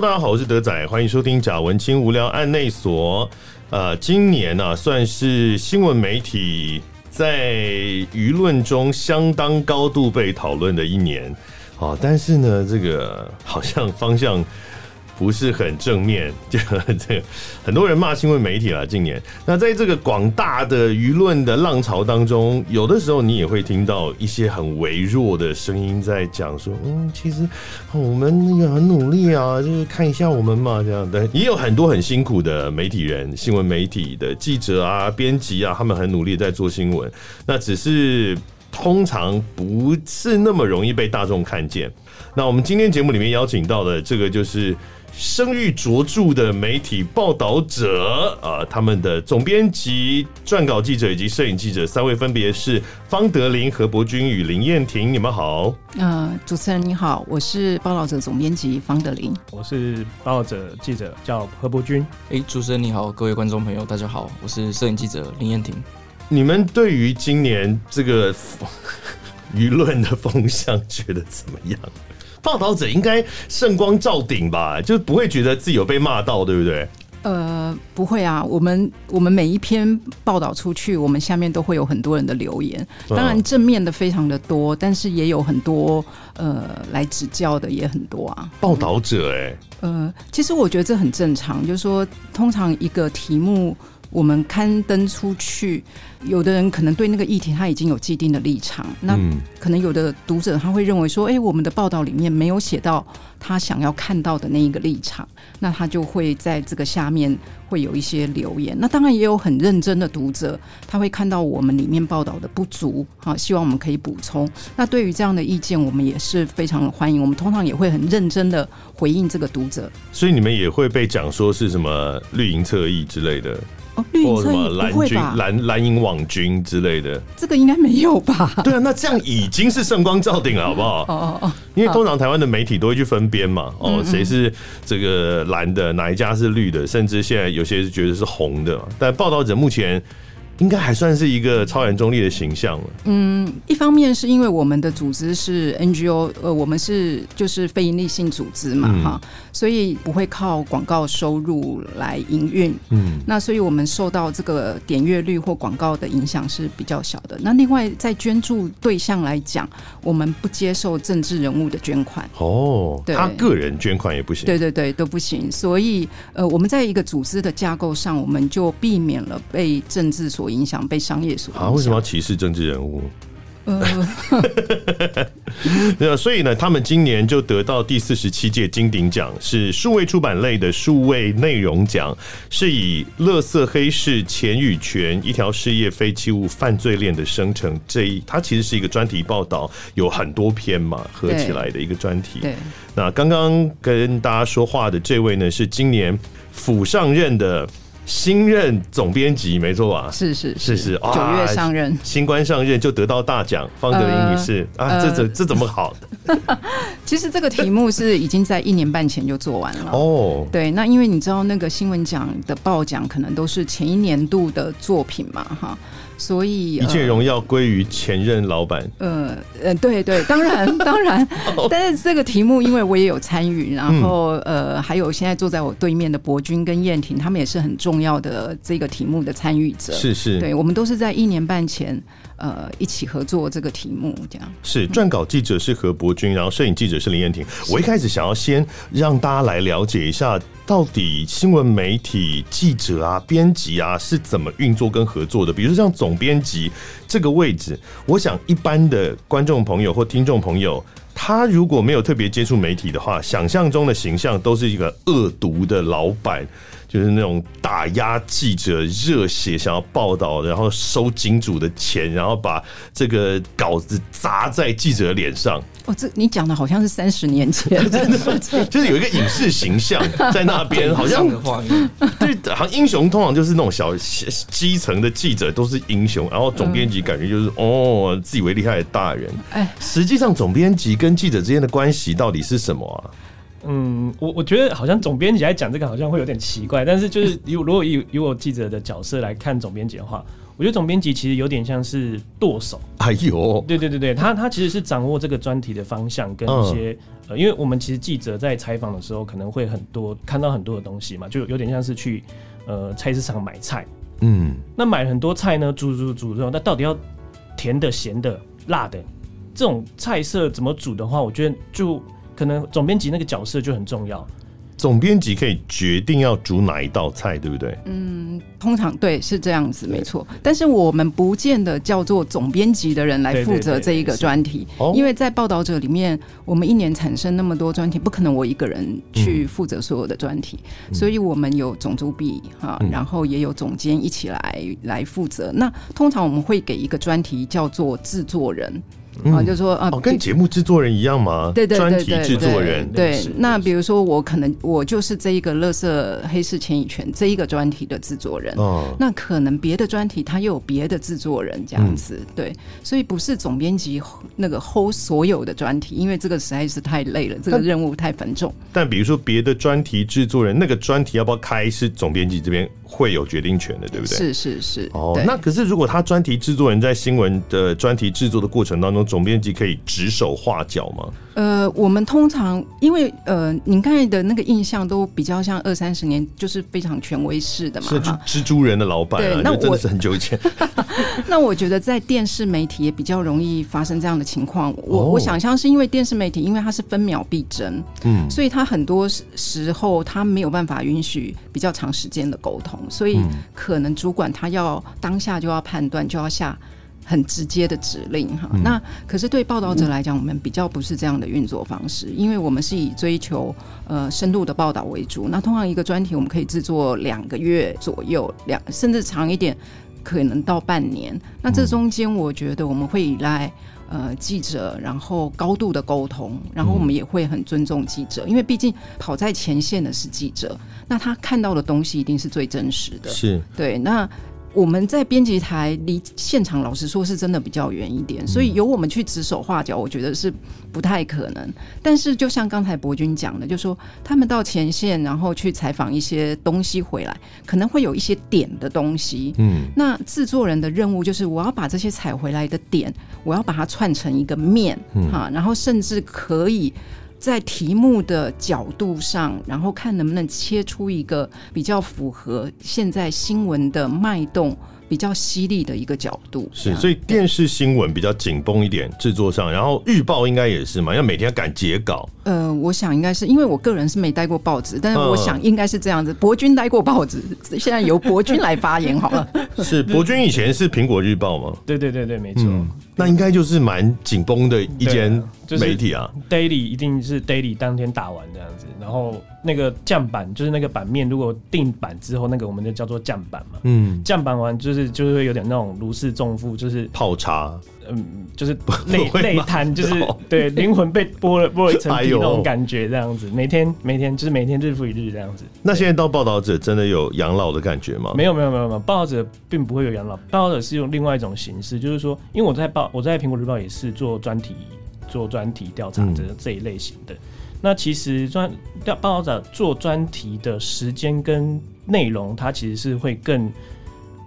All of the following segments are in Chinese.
大家好，我是德仔，欢迎收听贾文清无聊案内所。呃，今年呢、算是新闻媒体在舆论中相当高度被讨论的一年啊，但是呢，这个好像方向。不是很正面，就这个很多人骂新闻媒体了。今年，那在这个广大的舆论的浪潮当中，有的时候你也会听到一些很微弱的声音在讲说：“嗯，其实我们也很努力啊，就是看一下我们嘛，这样的。”也有很多很辛苦的媒体人，新闻媒体的记者啊、编辑啊，他们很努力在做新闻。那只是通常不是那么容易被大众看见。那我们今天节目里面邀请到的这个就是。声誉卓著的媒体报道者啊，他们的总编辑、撰稿记者以及摄影记者三位，分别是方德林、何伯君与林燕婷。你们好。呃，主持人你好，我是报道者总编辑方德林，我是报道者记者叫何伯君。哎、欸，主持人你好，各位观众朋友大家好，我是摄影记者林燕婷。你们对于今年这个 舆论的风向觉得怎么样？报道者应该圣光照顶吧，就不会觉得自己有被骂到，对不对？呃，不会啊，我们我们每一篇报道出去，我们下面都会有很多人的留言，当然正面的非常的多，但是也有很多呃来指教的也很多啊。报道者、欸，哎，呃，其实我觉得这很正常，就是说，通常一个题目。我们刊登出去，有的人可能对那个议题他已经有既定的立场，那可能有的读者他会认为说，哎，我们的报道里面没有写到他想要看到的那一个立场，那他就会在这个下面会有一些留言。那当然也有很认真的读者，他会看到我们里面报道的不足，好，希望我们可以补充。那对于这样的意见，我们也是非常的欢迎。我们通常也会很认真的回应这个读者。所以你们也会被讲说是什么绿营侧翼之类的。或什么蓝军、蓝蓝营网军之类的，这个应该没有吧？对啊，那这样已经是圣光照顶了，好不好？哦哦哦，因为通常台湾的媒体都会去分边嘛，哦，谁是这个蓝的，哪一家是绿的，甚至现在有些是觉得是红的，但报道者目前。应该还算是一个超然中立的形象了。嗯，一方面是因为我们的组织是 NGO，呃，我们是就是非营利性组织嘛，哈、嗯，所以不会靠广告收入来营运。嗯，那所以我们受到这个点阅率或广告的影响是比较小的。那另外在捐助对象来讲，我们不接受政治人物的捐款。哦，对，他个人捐款也不行。对对对，都不行。所以，呃，我们在一个组织的架构上，我们就避免了被政治所影响被商业所啊？为什么要歧视政治人物？呃，对啊，所以呢，他们今年就得到第四十七届金鼎奖，是数位出版类的数位内容奖，是以“乐色黑市钱与权：一条事业废弃物犯罪链的生成”这一，它其实是一个专题报道，有很多篇嘛合起来的一个专题。对，那刚刚跟大家说话的这位呢，是今年府上任的。新任总编辑没错吧？是是是是，九月上任，新官上任就得到大奖。方德林女士、呃、啊，这怎这怎么好？其实这个题目是已经在一年半前就做完了哦。对，那因为你知道那个新闻奖的报奖可能都是前一年度的作品嘛，哈。所以一切荣耀归于前任老板。呃呃，对对，当然 当然。但是这个题目，因为我也有参与，然后呃，还有现在坐在我对面的博君跟燕婷，他们也是很重要的这个题目的参与者。是是，对，我们都是在一年半前呃一起合作这个题目，这样。是撰稿记者是何伯君，然后摄影记者是林彦婷。我一开始想要先让大家来了解一下。到底新闻媒体记者啊、编辑啊是怎么运作跟合作的？比如说像总编辑这个位置，我想一般的观众朋友或听众朋友，他如果没有特别接触媒体的话，想象中的形象都是一个恶毒的老板。就是那种打压记者热血想要报道，然后收金主的钱，然后把这个稿子砸在记者脸上。哦，这你讲的好像是三十年前，真的，就是有一个影视形象在那边，好像对，好像英雄通常就是那种小基层的记者都是英雄，然后总编辑感觉就是哦，自以为厉害的大人。哎，实际上总编辑跟记者之间的关系到底是什么啊？嗯，我我觉得好像总编辑来讲这个好像会有点奇怪，但是就是如如果以以我记者的角色来看总编辑的话，我觉得总编辑其实有点像是舵手。哎呦，对对对对，他他其实是掌握这个专题的方向跟一些、嗯、呃，因为我们其实记者在采访的时候可能会很多看到很多的东西嘛，就有点像是去呃菜市场买菜。嗯，那买很多菜呢，煮煮煮之后，那到底要甜的、咸的、辣的，这种菜色怎么煮的话，我觉得就可能总编辑那个角色就很重要。总编辑可以决定要煮哪一道菜，对不对？嗯，通常对是这样子，没错。但是我们不见得叫做总编辑的人来负责这一个专题，因为在报道者里面，我们一年产生那么多专题，不可能我一个人去负责所有的专题，嗯，所以我们有总主笔哈，然后也有总监一起来来负责。那通常我们会给一个专题叫做制作人。啊、嗯，就是说啊，哦，跟节目制作人一样吗？对对对对，专题制作人。对，那比如说我可能我就是这一个乐色黑市牵引权这一个专题的制作人。哦。那可能别的专题他又有别的制作人这样子，嗯，对，所以不是总编辑那个 hold 所有的专题，因为这个实在是太累了，这个任务太繁重。但比如说别的专题制作人，那个专题要不要开，是总编辑这边会有决定权的，对不对？是是是。哦，那可是如果他专题制作人在新闻的专题制作的过程当中，总编辑可以指手画脚吗？呃，我们通常因为呃，您刚才的那个印象都比较像二三十年，就是非常权威式的嘛，是蜘蛛人的老板啊，那真的是很久以前。那我觉得在电视媒体也比较容易发生这样的情况。我、哦、我想象是因为电视媒体，因为它是分秒必争，嗯，所以它很多时候它没有办法允许比较长时间的沟通，所以可能主管他要当下就要判断，就要下。很直接的指令哈，那可是对报道者来讲，我们比较不是这样的运作方式，因为我们是以追求呃深度的报道为主。那通常一个专题我们可以制作两个月左右，两甚至长一点，可能到半年。那这中间我觉得我们会依赖呃记者，然后高度的沟通，然后我们也会很尊重记者，因为毕竟跑在前线的是记者，那他看到的东西一定是最真实的。是对那。我们在编辑台离现场，老实说是真的比较远一点，所以由我们去指手画脚，我觉得是不太可能。但是就像刚才博君讲的，就说他们到前线，然后去采访一些东西回来，可能会有一些点的东西。嗯，那制作人的任务就是我要把这些采回来的点，我要把它串成一个面，哈，然后甚至可以。在题目的角度上，然后看能不能切出一个比较符合现在新闻的脉动。比较犀利的一个角度是，所以电视新闻比较紧绷一点，制作上，然后日报应该也是嘛，要每天要赶截稿。呃，我想应该是因为我个人是没待过报纸，但是我想应该是这样子。博君待过报纸，现在由博君来发言好了。是博君以前是苹果日报吗？对对对对，没错。嗯，那应该就是蛮紧绷的一间媒体啊。就是，daily 一定是 daily 当天打完这样子，然后。那个酱版就是那个版面，如果定版之后，那个我们就叫做酱版嘛。嗯，酱版完就是就是会有点那种如释重负，就是泡茶，嗯，就是内内瘫，就是对灵魂被剥了剥了一层皮那种感觉，这样子。每天每天就是每天日复一日这样子。那现在当报道者真的有养老的感觉吗？没有没有没有没有，报道者并不会有养老，报道者是用另外一种形式，就是说，因为我在报我在苹果日报也是做专题做专题调查这这一类型的。嗯那其实专报道者做专题的时间跟内容，它其实是会更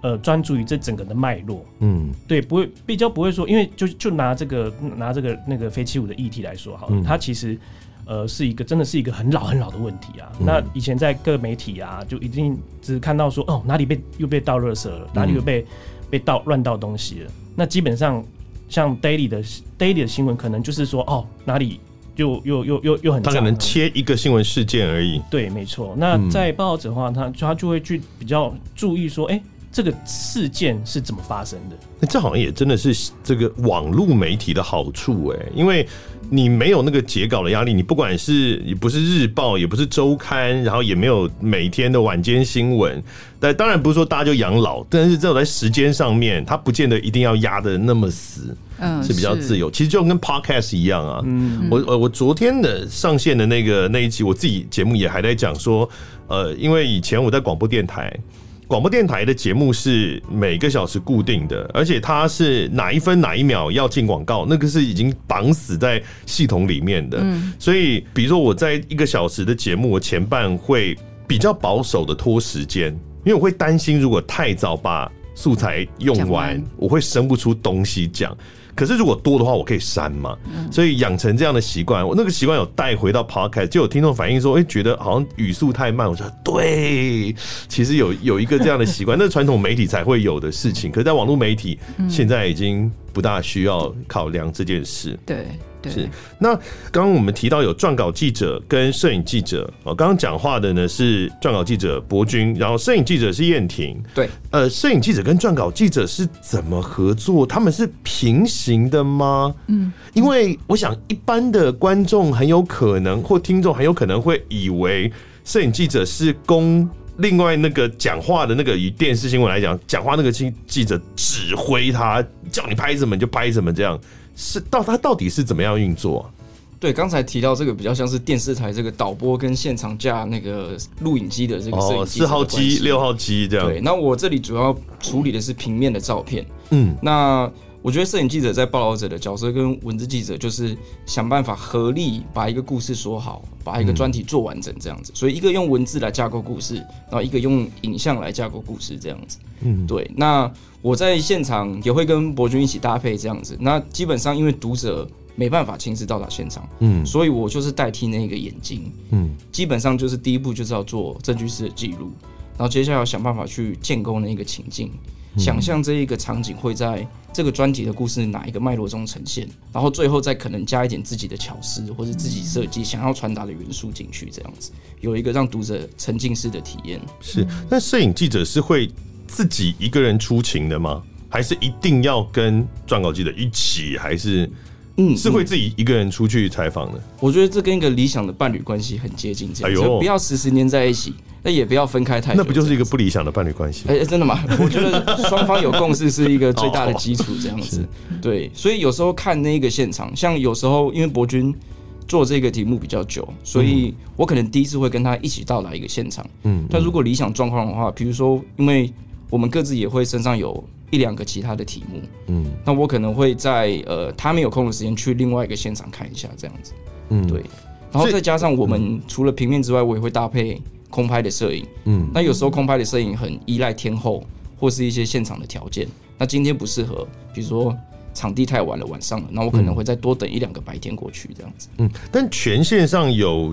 呃专注于这整个的脉络。嗯，对，不会比较不会说，因为就就拿这个拿这个那个飞七五的议题来说好了，它其实呃是一个真的是一个很老很老的问题啊。那以前在各媒体啊，就一定只看到说哦哪里被又被倒垃圾了，哪里又被被倒乱倒东西了。那基本上像 daily 的 daily 的新闻，可能就是说哦哪里。就又又又又很，他可能切一个新闻事件而已。对，没错。那在报纸的话，他他就会去比较注意说，哎、欸，这个事件是怎么发生的？那这好像也真的是这个网络媒体的好处哎，因为你没有那个截稿的压力，你不管是也不是日报，也不是周刊，然后也没有每天的晚间新闻。但当然不是说大家就养老，但是这种在时间上面，它不见得一定要压的那么死。嗯，是比较自由，其实就跟 podcast 一样啊。嗯，我呃我昨天的上线的那个那一集，我自己节目也还在讲说，呃，因为以前我在广播电台，广播电台的节目是每个小时固定的，而且它是哪一分哪一秒要进广告，那个是已经绑死在系统里面的。嗯，所以比如说我在一个小时的节目，我前半会比较保守的拖时间，因为我会担心如果太早把素材用完，完我会生不出东西讲。可是如果多的话，我可以删嘛。所以养成这样的习惯，我那个习惯有带回到 Podcast，就有听众反映说，哎、欸，觉得好像语速太慢。我说对，其实有有一个这样的习惯，那传统媒体才会有的事情。可是在网络媒体，现在已经不大需要考量这件事。对。是，那刚刚我们提到有撰稿记者跟摄影记者哦，刚刚讲话的呢是撰稿记者博君，然后摄影记者是燕婷。对，呃，摄影记者跟撰稿记者是怎么合作？他们是平行的吗？嗯，因为我想一般的观众很有可能或听众很有可能会以为摄影记者是供另外那个讲话的那个以电视新闻来讲，讲话那个记记者指挥他，叫你拍什么你就拍什么这样。是到它到底是怎么样运作啊？对，刚才提到这个比较像是电视台这个导播跟现场架那个录影机的这个设计，四号机、六号机这样。对，那我这里主要处理的是平面的照片。嗯，那我觉得摄影记者在报道者的角色跟文字记者就是想办法合力把一个故事说好，把一个专题做完整这样子。所以一个用文字来架构故事，然后一个用影像来架构故事这样子。嗯，对，那。我在现场也会跟博君一起搭配这样子，那基本上因为读者没办法亲自到达现场，嗯，所以我就是代替那个眼睛，嗯，基本上就是第一步就是要做证据式的记录，然后接下来要想办法去建构那个情境，想象这一个场景会在这个专题的故事哪一个脉络中呈现，然后最后再可能加一点自己的巧思或者自己设计想要传达的元素进去，这样子有一个让读者沉浸式的体验。是，那摄影记者是会。自己一个人出勤的吗？还是一定要跟撰稿记者一起？还是嗯，是会自己一个人出去采访的？我觉得这跟一个理想的伴侣关系很接近，这样，就不要时时黏在一起，那也不要分开太久。那不就是一个不理想的伴侣关系？哎，真的吗？我觉得双方有共识是一个 最大的基础，这样子。对，所以有时候看那个现场，像有时候因为博君做这个题目比较久，所以我可能第一次会跟他一起到达一个现场。嗯，但如果理想状况的话，比如说因为。我们各自也会身上有一两个其他的题目，嗯，那我可能会在呃他没有空的时间去另外一个现场看一下这样子，嗯，对，然后再加上我们除了平面之外，我也会搭配空拍的摄影，嗯，那有时候空拍的摄影很依赖天候或是一些现场的条件，那今天不适合，比如说场地太晚了，晚上了，那我可能会再多等一两个白天过去这样子，嗯，但权限上有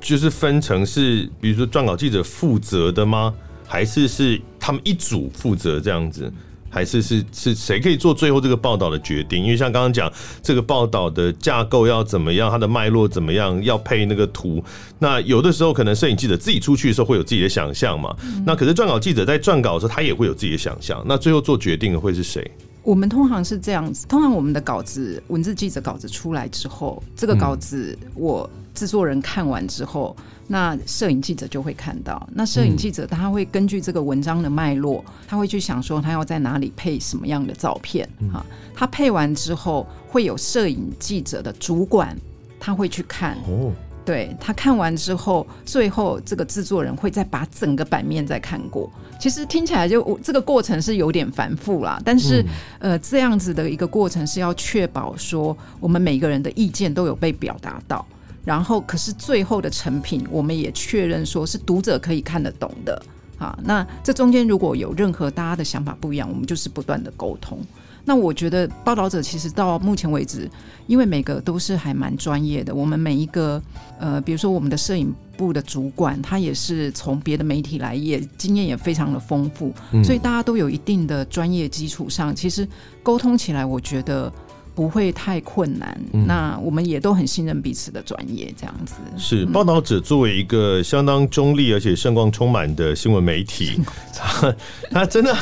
就是分成是，比如说撰稿记者负责的吗？还是是他们一组负责这样子，还是是是谁可以做最后这个报道的决定？因为像刚刚讲这个报道的架构要怎么样，它的脉络怎么样，要配那个图。那有的时候可能摄影记者自己出去的时候会有自己的想象嘛。那可是撰稿记者在撰稿的时候，他也会有自己的想象。那最后做决定的会是谁？我们通常是这样子，通常我们的稿子，文字记者稿子出来之后，这个稿子我制作人看完之后。那摄影记者就会看到，那摄影记者他会根据这个文章的脉络，他会去想说他要在哪里配什么样的照片哈。他配完之后，会有摄影记者的主管，他会去看。哦，对，他看完之后，最后这个制作人会再把整个版面再看过。其实听起来就这个过程是有点繁复啦，但是呃，这样子的一个过程是要确保说我们每个人的意见都有被表达到。然后，可是最后的成品，我们也确认说是读者可以看得懂的啊。那这中间如果有任何大家的想法不一样，我们就是不断的沟通。那我觉得报道者其实到目前为止，因为每个都是还蛮专业的，我们每一个呃，比如说我们的摄影部的主管，他也是从别的媒体来，也经验也非常的丰富，所以大家都有一定的专业基础上，其实沟通起来，我觉得。不会太困难，嗯，那我们也都很信任彼此的专业，这样子。是报道者作为一个相当中立而且盛光充满的新闻媒体，他他真的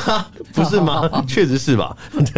不是吗？确实是吧？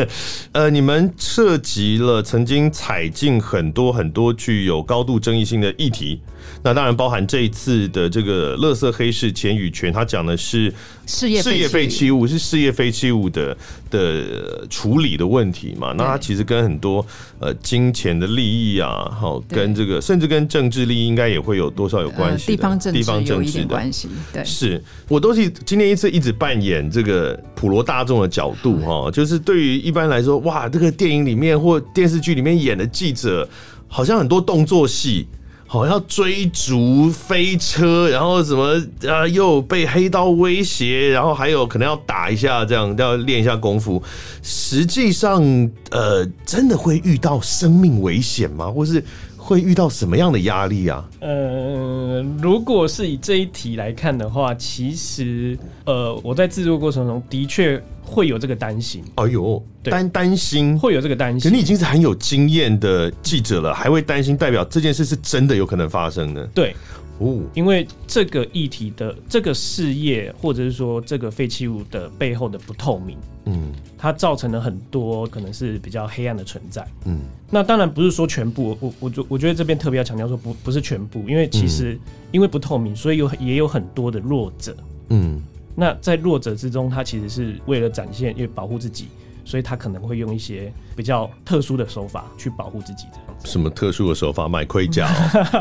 呃，你们涉及了曾经踩进很多很多具有高度争议性的议题。那当然包含这一次的这个乐色黑市钱与权，他讲的是事业事业废弃物，是事业废弃物的的处理的问题嘛？那他其实跟很多呃金钱的利益啊，好跟这个甚至跟政治利益应该也会有多少有关系，地方政治地方政治的关系。对，是我都是今天一次一直扮演这个普罗大众的角度哈，就是对于一般来说，哇，这个电影里面或电视剧里面演的记者，好像很多动作戏。好要追逐飞车，然后什么啊，又被黑刀威胁，然后还有可能要打一下，这样要练一下功夫。实际上，呃，真的会遇到生命危险吗？或是会遇到什么样的压力啊？呃，如果是以这一题来看的话，其实呃，我在制作过程中的确。会有这个担心，哎呦，担担心会有这个担心。可你已经是很有经验的记者了，还会担心，代表这件事是真的有可能发生的。对，哦，因为这个议题的这个事业，或者是说这个废弃物的背后的不透明，嗯，它造成了很多可能是比较黑暗的存在。嗯，那当然不是说全部，我我我觉得这边特别要强调说不不是全部，因为其实因为不透明，所以有也有很多的弱者。嗯。那在弱者之中，他其实是为了展现，因为保护自己，所以他可能会用一些比较特殊的手法去保护自己。这样子，什么特殊的手法？买盔甲？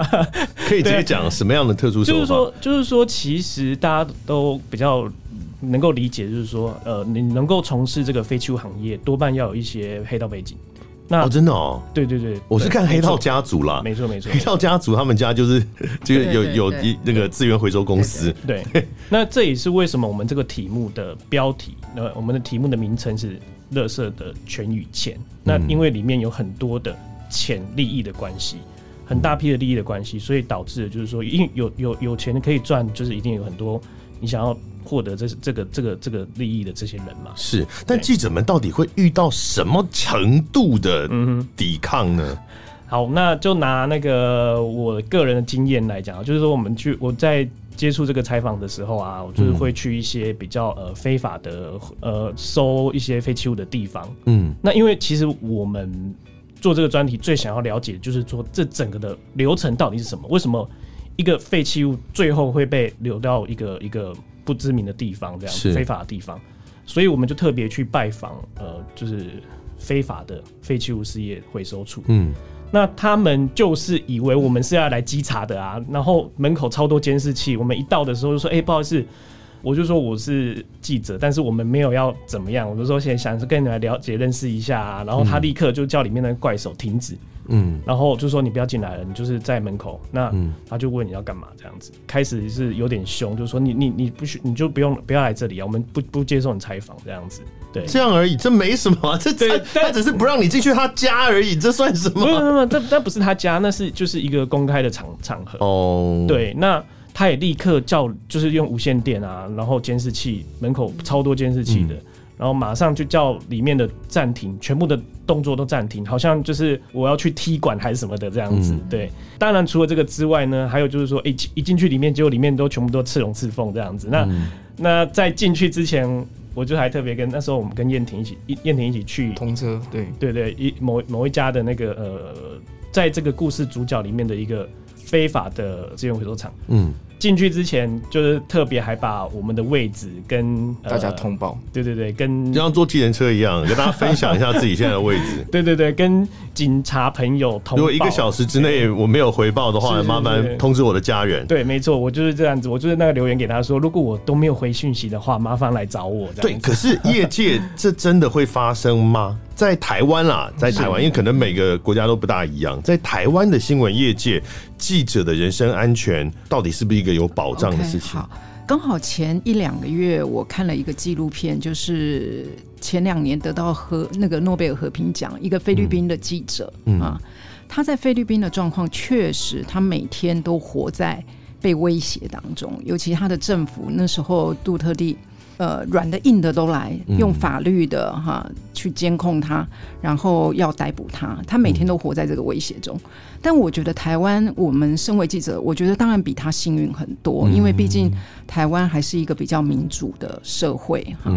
可以直接讲什么样的特殊手法？就是说，就是说，其实大家都比较能够理解，就是说，呃，你能够从事这个废弃物行业，多半要有一些黑道背景。那哦，真的哦，对对对，我是看黑道家族啦，没错没错，黑道家族他们家就是这个有有一那个资源回收公司，对，那这也是为什么我们这个题目的标题，呃，我们的题目的名称是“垃圾的权与钱”，那因为里面有很多的钱利益的关系，很大批的利益的关系，所以导致的就是说，因有有有钱可以赚，就是一定有很多你想要。获得这这个这个这个利益的这些人嘛，是，但记者们到底会遇到什么程度的抵抗呢？嗯、好，那就拿那个我个人的经验来讲，就是说我们去我在接触这个采访的时候啊，我就是会去一些比较呃非法的呃收一些废弃物的地方，嗯，那因为其实我们做这个专题最想要了解的就是说这整个的流程到底是什么？为什么一个废弃物最后会被流到一个一个不知名的地方，这样非法的地方，所以我们就特别去拜访，呃，就是非法的废弃物事业回收处。嗯，那他们就是以为我们是要来稽查的啊，然后门口超多监视器，我们一到的时候就说：“哎、欸，不好意思，我就说我是记者，但是我们没有要怎么样，我就说先想是跟你来了解认识一下啊。”然后他立刻就叫里面的怪手停止。嗯，然后就说你不要进来了，你就是在门口。那他就问你要干嘛，这样子开始是有点凶，就是说你你你不许，你就不用不要来这里啊，我们不不接受你采访这样子。对，这样而已，这没什么，这这他只是不让你进去他家而已，这算什么？不不不，这那不是他家，那是就是一个公开的场场合。哦，对，那他也立刻叫，就是用无线电啊，然后监视器门口超多监视器的。嗯然后马上就叫里面的暂停，全部的动作都暂停，好像就是我要去踢馆还是什么的这样子。嗯、对，当然除了这个之外呢，还有就是说，一一进去里面，结果里面都全部都刺龙刺凤这样子。那、嗯、那在进去之前，我就还特别跟那时候我们跟燕婷一起，燕婷一起去通车，对对对，一某某一家的那个呃，在这个故事主角里面的一个非法的资源回收厂，嗯。进去之前，就是特别还把我们的位置跟、呃、大家通报，对对对，跟就像坐计程车一样，跟大家分享一下自己现在的位置。对对对，跟警察朋友通报。如果一个小时之内我没有回报的话，麻烦通知我的家人。对，没错，我就是这样子，我就是那个留言给他说，如果我都没有回讯息的话，麻烦来找我。对，可是业界这真的会发生吗？在台湾啦，在台湾，因为可能每个国家都不大一样。在台湾的新闻业界，记者的人身安全到底是不是一个有保障的事情？Okay, 好，刚好前一两个月我看了一个纪录片，就是前两年得到和那个诺贝尔和平奖一个菲律宾的记者、嗯、啊，他在菲律宾的状况确实，他每天都活在被威胁当中，尤其他的政府那时候杜特蒂。呃，软的硬的都来，用法律的哈去监控他，然后要逮捕他。他每天都活在这个威胁中。但我觉得台湾，我们身为记者，我觉得当然比他幸运很多，因为毕竟台湾还是一个比较民主的社会哈。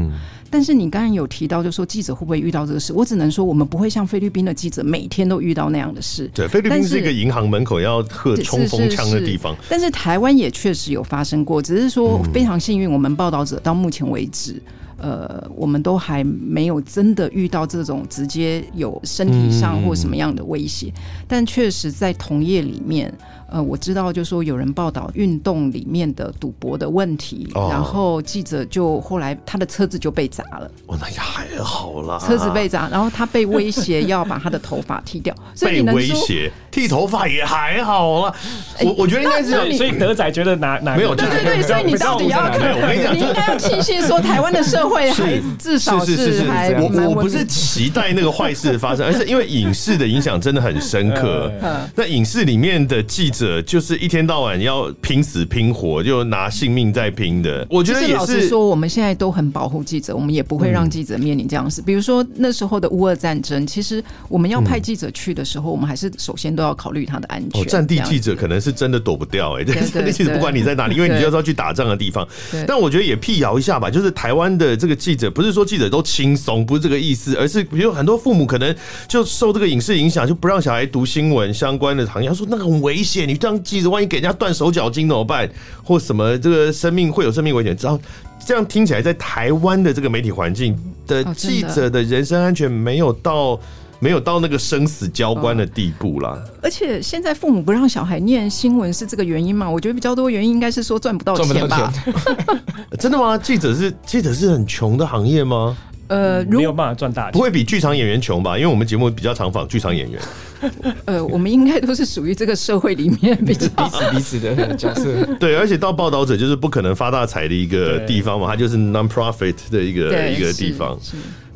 但是你刚刚有提到，就说记者会不会遇到这个事？我只能说，我们不会像菲律宾的记者每天都遇到那样的事。对，菲律宾是一个银行门口要喝冲锋枪的地方。但是台湾也确实有发生过，只是说非常幸运，我们报道者到目前为止。呃，我们都还没有真的遇到这种直接有身体上或什么样的威胁，嗯、但确实在同业里面，呃，我知道就是说有人报道运动里面的赌博的问题，哦、然后记者就后来他的车子就被砸了。哦，那也还好啦，车子被砸，然后他被威胁要把他的头发剃掉，所以你能说，被威胁剃头发也还好啊。我我觉得应该是，所以德仔觉得哪哪没有？对对对，所以你到底要看？我跟你讲，你应该要 庆幸说台湾的社会还至少是还我我不是期待那个坏事发生，而是因为影视的影响真的很深刻。那影视里面的记者就是一天到晚要拼死拼活，就拿性命在拼的。我觉得也是说，我们现在都很保护记者，我们也不会让记者面临这样的事。比如说那时候的乌俄战争，其实我们要派记者去的时候，我们还是首先都要考虑他的安全。战地记者可能是真的躲不掉哎，战地记者不管你在哪里，因为你就是要去打仗的地方。但我觉得也辟谣一下吧，就是台湾的这个记者，不是说记者都轻松，不是这个意思，而是比如很多父母可能就受这个影视影响，就不让小孩读新闻相关的行业，他说那个很危险，你当记者万一给人家断手脚筋怎么办？或什么这个生命会有生命危险？然后这样听起来，在台湾的这个媒体环境的记者的人身安全没有到。没有到那个生死交关的地步啦。而且现在父母不让小孩念新闻是这个原因吗？我觉得比较多原因应该是说赚不到钱吧。真的吗？记者是记者是很穷的行业吗？呃，没有办法赚大钱，不会比剧场演员穷吧？因为我们节目比较常访剧场演员。呃，我们应该都是属于这个社会里面 比较彼此彼此的角色。对，而且到报道者就是不可能发大财的一个地方嘛，它就是 non-profit 的一个一个地方。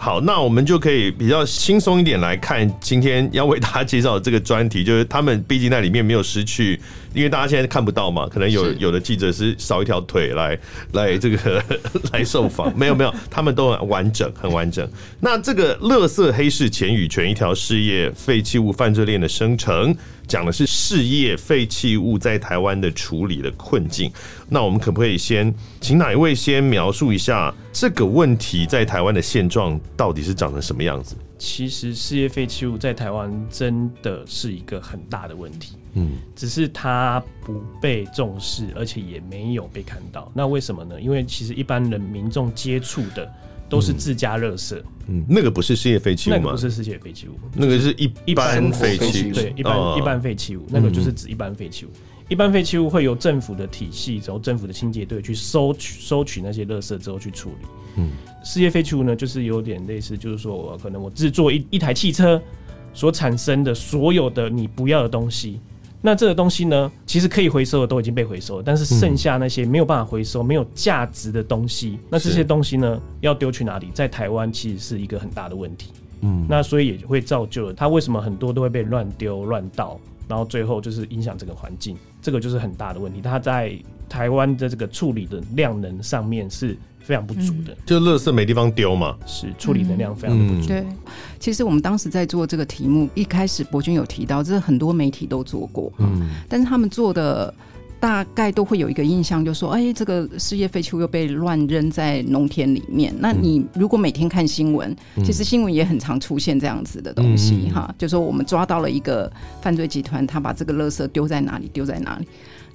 好，那我们就可以比较轻松一点来看今天要为大家介绍的这个专题，就是他们毕竟在里面没有失去，因为大家现在看不到嘛，可能有有的记者是少一条腿来 来这个来受访，没有没有，他们都很完整，很完整。那这个乐色黑市钱与权，一条事业废弃物犯罪链的生成。讲的是事业废弃物在台湾的处理的困境。那我们可不可以先请哪一位先描述一下这个问题在台湾的现状到底是长成什么样子？其实事业废弃物在台湾真的是一个很大的问题，嗯，只是它不被重视，而且也没有被看到。那为什么呢？因为其实一般人民众接触的。都是自家垃圾，嗯，那个不是事业废弃物吗？那个不是事业废弃物，那个是一一般废弃物，对，一般一般废弃物，那个就是指一般废弃物。一般废弃物会由政府的体系，然后政府的清洁队去收取收取那些垃圾之后去处理。嗯，事业废弃物呢，就是有点类似，就是说我可能我制作一一台汽车所产生的所有的你不要的东西。那这个东西呢，其实可以回收的都已经被回收了，但是剩下那些没有办法回收、没有价值的东西，那这些东西呢，要丢去哪里？在台湾其实是一个很大的问题。嗯，那所以也会造就了它为什么很多都会被乱丢乱倒，然后最后就是影响整个环境，这个就是很大的问题。它在台湾的这个处理的量能上面是。非常不足的，嗯、就垃圾没地方丢嘛，是处理能量非常的不足。对，其实我们当时在做这个题目，一开始博君有提到，这是很多媒体都做过，嗯，但是他们做的大概都会有一个印象，就说，哎，这个事业废弃物又被乱扔在农田里面。那你如果每天看新闻，嗯、其实新闻也很常出现这样子的东西，哈、嗯，就说我们抓到了一个犯罪集团，他把这个垃圾丢在哪里，丢在哪里。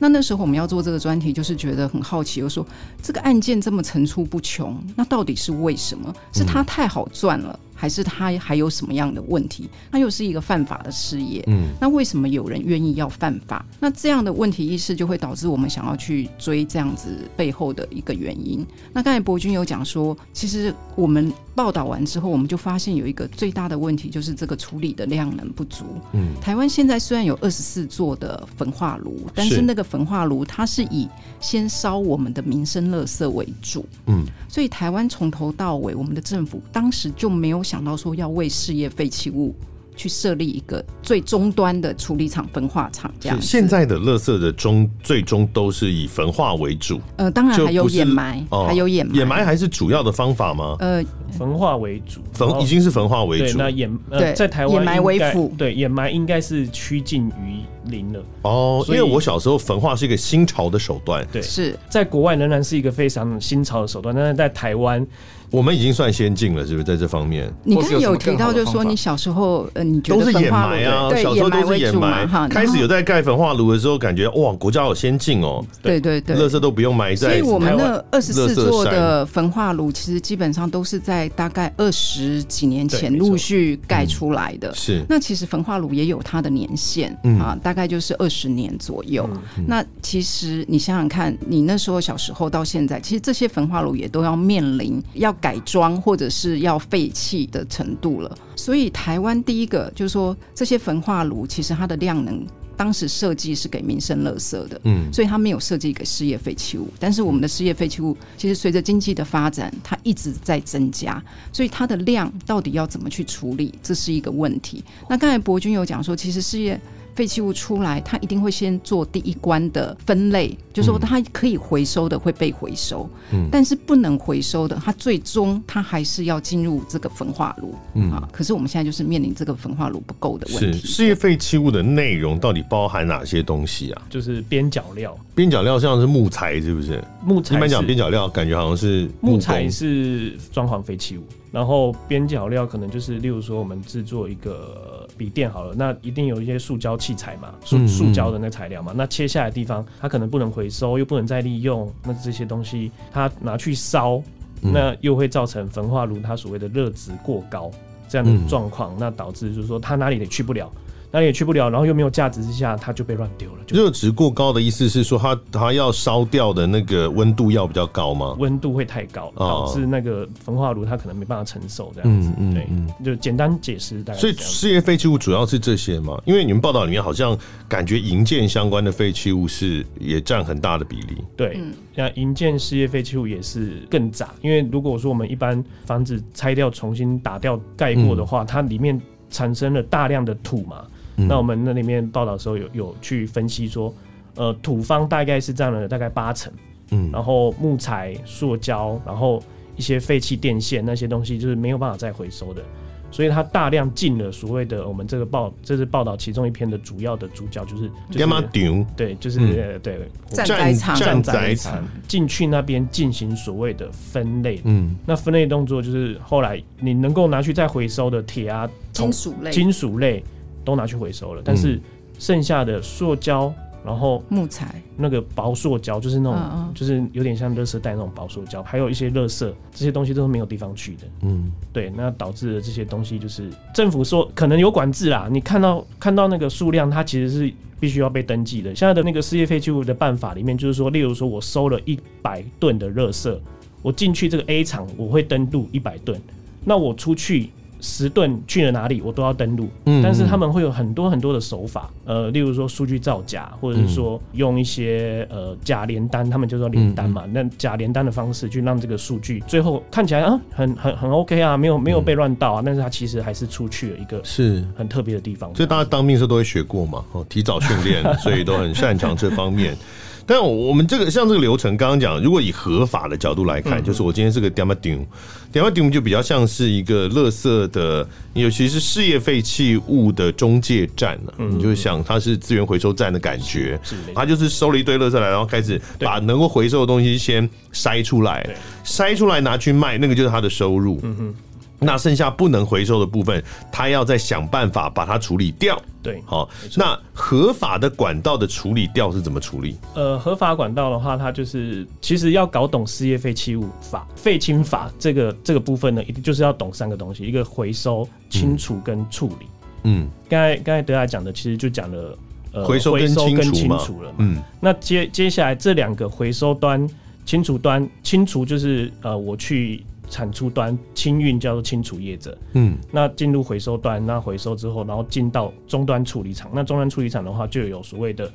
那那时候我们要做这个专题，就是觉得很好奇，就说这个案件这么层出不穷，那到底是为什么？是它太好赚了？还是他还有什么样的问题？他又是一个犯法的事业，嗯，那为什么有人愿意要犯法？那这样的问题意识就会导致我们想要去追这样子背后的一个原因。那刚才博君有讲说，其实我们报道完之后，我们就发现有一个最大的问题，就是这个处理的量能不足。嗯，台湾现在虽然有二十四座的焚化炉，但是那个焚化炉它是以先烧我们的民生垃圾为主，嗯，所以台湾从头到尾，我们的政府当时就没有想到说要为事业废弃物去设立一个最终端的处理厂、焚化厂这样。现在的垃圾的终最终都是以焚化为主。呃，当然还有掩埋，还有掩埋，掩埋还是主要的方法吗？呃，焚化为主，焚已经是焚化为主。那掩呃在台湾掩埋为辅，对，掩埋应该是趋近于零了。哦，因为我小时候焚化是一个新潮的手段，对，是在国外仍然是一个非常新潮的手段，但是在台湾。我们已经算先进了，是不是在这方面？你刚刚有提到，就是说你小时候，呃，你觉得都是掩埋啊，小时候都是掩埋。开始有在盖焚化炉的时候，感觉哇，国家好先进哦。对对对，垃圾都不用埋在。所以我们那二十四座的焚化炉，其实基本上都是在大概二十几年前陆续盖出来的。是。那其实焚化炉也有它的年限啊，大大概就是二十年左右。嗯、那其实你想想看，你那时候小时候到现在，其实这些焚化炉也都要面临要改装或者是要废弃的程度了。所以台湾第一个就是说，这些焚化炉其实它的量能。当时设计是给民生垃圾的，嗯，所以它没有设计给事业废弃物。但是我们的事业废弃物，其实随着经济的发展，它一直在增加，所以它的量到底要怎么去处理，这是一个问题。那刚才博君有讲说，其实事业。废弃物出来，它一定会先做第一关的分类，就是说它可以回收的会被回收，嗯，但是不能回收的，它最终它还是要进入这个焚化炉，嗯啊。可是我们现在就是面临这个焚化炉不够的问题。是事业废弃物的内容到底包含哪些东西啊？就是边角料，边角料像是木材，是不是？木材。一般讲边角料，感觉好像是木材是装潢废弃物。然后边角料可能就是，例如说我们制作一个笔电好了，那一定有一些塑胶器材嘛，塑塑胶的那材料嘛，那切下来的地方它可能不能回收，又不能再利用，那这些东西它拿去烧，那又会造成焚化炉它所谓的热值过高这样的状况，那导致就是说它哪里也去不了。那也去不了，然后又没有价值之下，它就被乱丢了。热值过高的意思是说它，它它要烧掉的那个温度要比较高吗？温度会太高，导致那个焚化炉它可能没办法承受这样子。嗯嗯，对，就简单解释大概。所以事业废弃物主要是这些嘛？因为你们报道里面好像感觉营建相关的废弃物是也占很大的比例。对，那营建事业废弃物也是更杂，因为如果说我们一般房子拆掉重新打掉盖过的话，嗯、它里面产生了大量的土嘛。那我们那里面报道的时候有有去分析说，呃，土方大概是占了大概八成，嗯，然后木材、塑胶，然后一些废弃电线那些东西就是没有办法再回收的，所以它大量进了所谓的我们这个报，这是报道其中一篇的主要的主角就是干嘛丢？对，就是、嗯、对战灾场，战灾场。进去那边进行所谓的分类，嗯，那分类动作就是后来你能够拿去再回收的铁啊、金属类、金属类。都拿去回收了，但是剩下的塑胶，然后木材那个薄塑胶，就是那种，就是有点像垃圾袋那种薄塑胶，还有一些垃圾，这些东西都是没有地方去的。嗯，对，那导致了这些东西就是政府说可能有管制啦。你看到看到那个数量，它其实是必须要被登记的。现在的那个事业废弃物的办法里面，就是说，例如说我收了一百吨的垃圾，我进去这个 A 厂，我会登录一百吨，那我出去。十吨去了哪里，我都要登录。嗯，但是他们会有很多很多的手法，呃，例如说数据造假，或者是说用一些呃假联单，他们就说联单嘛，那假联单的方式去让这个数据最后看起来啊很很很 OK 啊，没有没有被乱盗啊，但是它其实还是出去了一个是很特别的地方。所以大家当兵的时候都会学过嘛，哦，提早训练，所以都很擅长这方面。但我们这个像这个流程，刚刚讲，如果以合法的角度来看，就是我今天是个 demo，demo 就比较像是一个垃圾的，尤其是事业废弃物的中介站了。你就想它是资源回收站的感觉，它就是收了一堆垃圾来，然后开始把能够回收的东西先筛出来，筛出来拿去卖，那个就是它的收入。那剩下不能回收的部分，他要再想办法把它处理掉。对，好，那合法的管道的处理掉是怎么处理？呃，合法管道的话，它就是其实要搞懂事业废弃物法、废清法这个这个部分呢，一定就是要懂三个东西：一个回收、清除跟处理。嗯，刚才刚才德雅讲的，其实就讲了呃回收跟清除了嘛。嗯，那接接下来这两个回收端、清除端，清除就是呃我去。产出端清运叫做清除业者，嗯，那进入回收端，那回收之后，然后进到终端处理厂，那终端处理厂的话，就有所谓的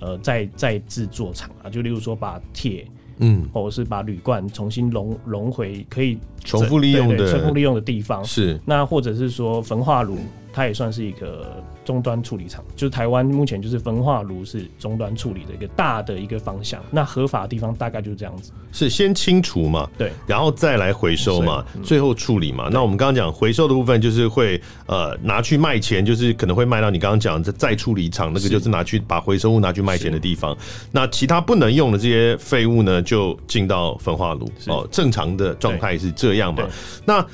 呃再再制作厂啊，就例如说把铁，嗯，或者是把铝罐重新融融回可以重复利用的重复利用的地方。是，那或者是说焚化炉，它也算是一个。终端处理厂就是台湾目前就是焚化炉是终端处理的一个大的一个方向。那合法的地方大概就是这样子，是先清除嘛，对，然后再来回收嘛，最后处理嘛。那我们刚刚讲回收的部分，就是会呃拿去卖钱，就是可能会卖到你刚刚讲的再处理厂，那个就是拿去把回收物拿去卖钱的地方。那其他不能用的这些废物呢，就进到焚化炉哦。正常的状态是这样嘛？那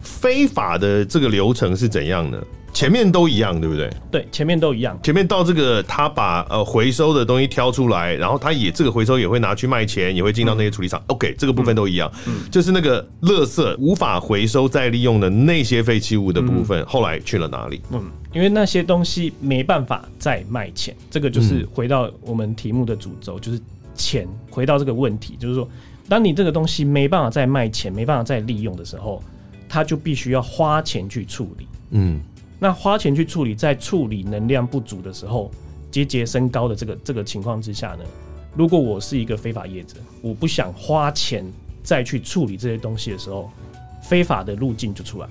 非法的这个流程是怎样呢？前面都一样，对不对？对，前面都一样。前面到这个，他把呃回收的东西挑出来，然后他也这个回收也会拿去卖钱，也会进到那些处理厂。嗯、OK，这个部分都一样。嗯，就是那个垃圾无法回收再利用的那些废弃物的部分，嗯、后来去了哪里？嗯，因为那些东西没办法再卖钱，这个就是回到我们题目的主轴，就是钱。回到这个问题，就是说，当你这个东西没办法再卖钱，没办法再利用的时候，他就必须要花钱去处理。嗯。那花钱去处理，在处理能量不足的时候，节节升高的这个这个情况之下呢，如果我是一个非法业者，我不想花钱再去处理这些东西的时候，非法的路径就出来，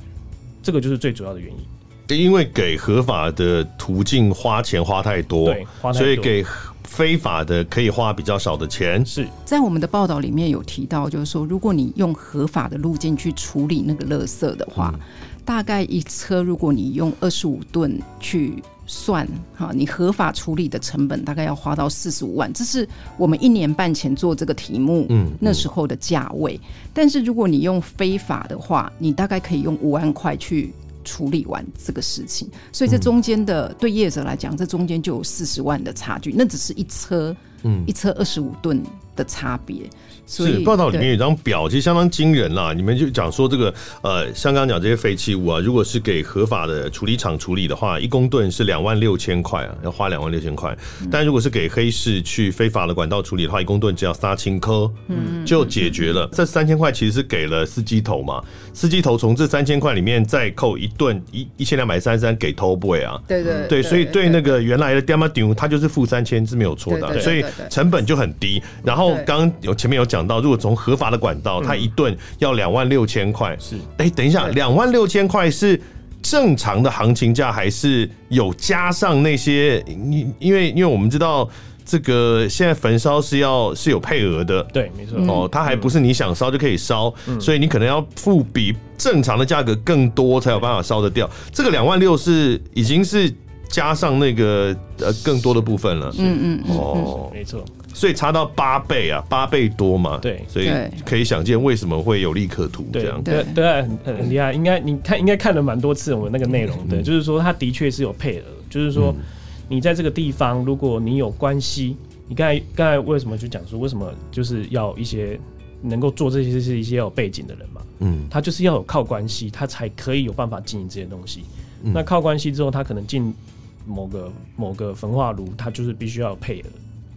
这个就是最主要的原因。因为给合法的途径花钱花太多，对，花太多，所以给非法的可以花比较少的钱。是在我们的报道里面有提到，就是说，如果你用合法的路径去处理那个垃圾的话。嗯大概一车，如果你用二十五吨去算，哈，你合法处理的成本大概要花到四十五万，这是我们一年半前做这个题目，嗯，那时候的价位。但是如果你用非法的话，你大概可以用五万块去处理完这个事情。所以这中间的对业者来讲，这中间就有四十万的差距，那只是一车，嗯，一车二十五吨的差别。是报道里面有张表，其实相当惊人啦。你们就讲说这个呃，像刚刚讲这些废弃物啊，如果是给合法的处理厂处理的话，一公吨是两万六千块啊，要花两万六千块。但如果是给黑市去非法的管道处理的话，一公吨只要三千颗，嗯，就解决了。这三千块其实是给了司机头嘛，司机头从这三千块里面再扣一吨一一千两百三十三给 t o b o y 啊，对对对，所以对那个原来的 Demadio 他就是付三千是没有错的，所以成本就很低。然后刚刚有前面有讲。讲到，如果从合法的管道，它一顿要两万六千块，是。哎，等一下，两万六千块是正常的行情价，还是有加上那些？你因为因为我们知道这个现在焚烧是要是有配额的，对，没错。哦，它还不是你想烧就可以烧，所以你可能要付比正常的价格更多才有办法烧得掉。这个两万六是已经是加上那个呃更多的部分了，嗯嗯。哦，没错。所以差到八倍啊，八倍多嘛。对，所以可以想见为什么会有利可图这样。对对，很很厉害。应该你看，应该看了蛮多次我们那个内容的，就是说他的确是有配额，就是说你在这个地方，如果你有关系，你刚才刚才为什么就讲说为什么就是要一些能够做这些是一些要有背景的人嘛？嗯，他就是要有靠关系，他才可以有办法经营这些东西。那靠关系之后，他可能进某个某个焚化炉，他就是必须要有配额。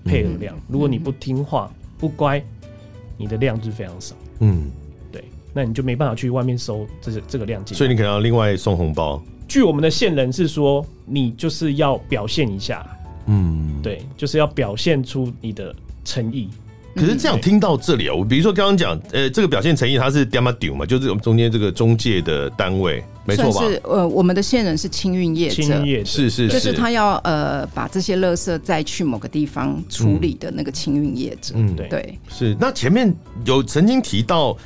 配合量，如果你不听话、不乖，你的量就非常少。嗯，对，那你就没办法去外面收这这个量进。所以你可能要另外送红包。据我们的线人是说，你就是要表现一下。嗯，对，就是要表现出你的诚意。可是这样听到这里啊，我比如说刚刚讲，呃，这个表现诚意，它是 Demadio 嘛，就是我们中间这个中介的单位，没错吧？是呃，我们的线人是清运业者，清运业者。是是是，就是他要呃把这些垃圾再去某个地方处理的那个清运业者。嗯，对。对，是。那前面有曾经提到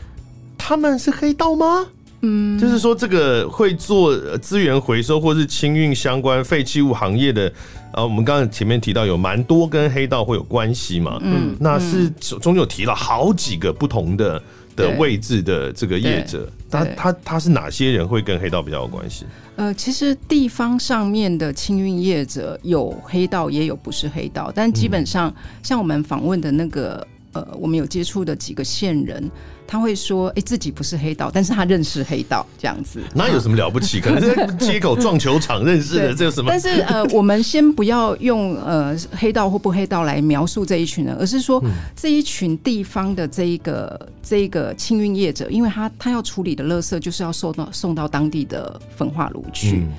他们是黑道吗？嗯，就是说这个会做资源回收或是清运相关废弃物行业的。呃，我们刚刚前面提到有蛮多跟黑道会有关系嘛，嗯，那是中间有提了好几个不同的的位置的这个业者，他他他是哪些人会跟黑道比较有关系？呃，其实地方上面的清运业者有黑道，也有不是黑道，但基本上像我们访问的那个。呃，我们有接触的几个线人，他会说，哎、欸，自己不是黑道，但是他认识黑道这样子。那有什么了不起？可能在街口撞球场认识的，这有什么？但是呃，我们先不要用呃黑道或不黑道来描述这一群人，而是说这一群地方的这一个这一个清运业者，因为他他要处理的垃圾就是要送到送到当地的焚化炉去。嗯、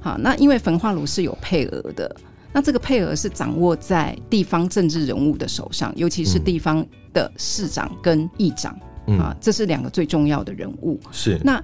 好，那因为焚化炉是有配额的。那这个配额是掌握在地方政治人物的手上，尤其是地方的市长跟议长、嗯、啊，这是两个最重要的人物。是。那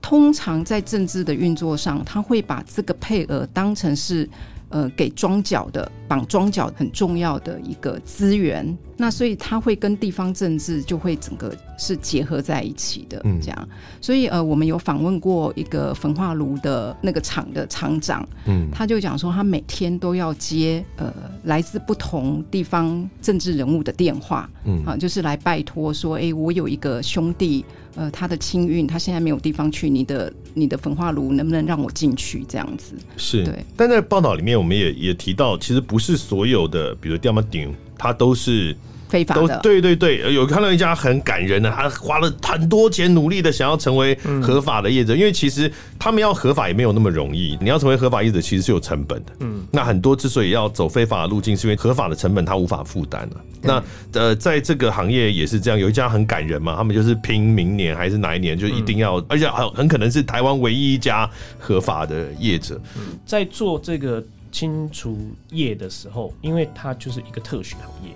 通常在政治的运作上，他会把这个配额当成是呃给庄脚的绑庄脚很重要的一个资源那所以它会跟地方政治就会整个是结合在一起的，嗯这样。嗯、所以呃，我们有访问过一个焚化炉的那个厂的厂长，嗯，他就讲说他每天都要接呃来自不同地方政治人物的电话，嗯啊，就是来拜托说，哎、欸，我有一个兄弟，呃，他的清运他现在没有地方去，你的你的焚化炉能不能让我进去？这样子是对。但在报道里面，我们也也提到，其实不是所有的，比如钓妈顶，它都是。非法的，对对对，有看到一家很感人的，他花了很多钱努力的想要成为合法的业者，嗯、因为其实他们要合法也没有那么容易。你要成为合法业者，其实是有成本的。嗯，那很多之所以要走非法的路径，是因为合法的成本他无法负担了。那呃，在这个行业也是这样，有一家很感人嘛，他们就是拼明年还是哪一年就一定要，嗯、而且很很可能是台湾唯一一家合法的业者。嗯，在做这个清除业的时候，因为它就是一个特许行业。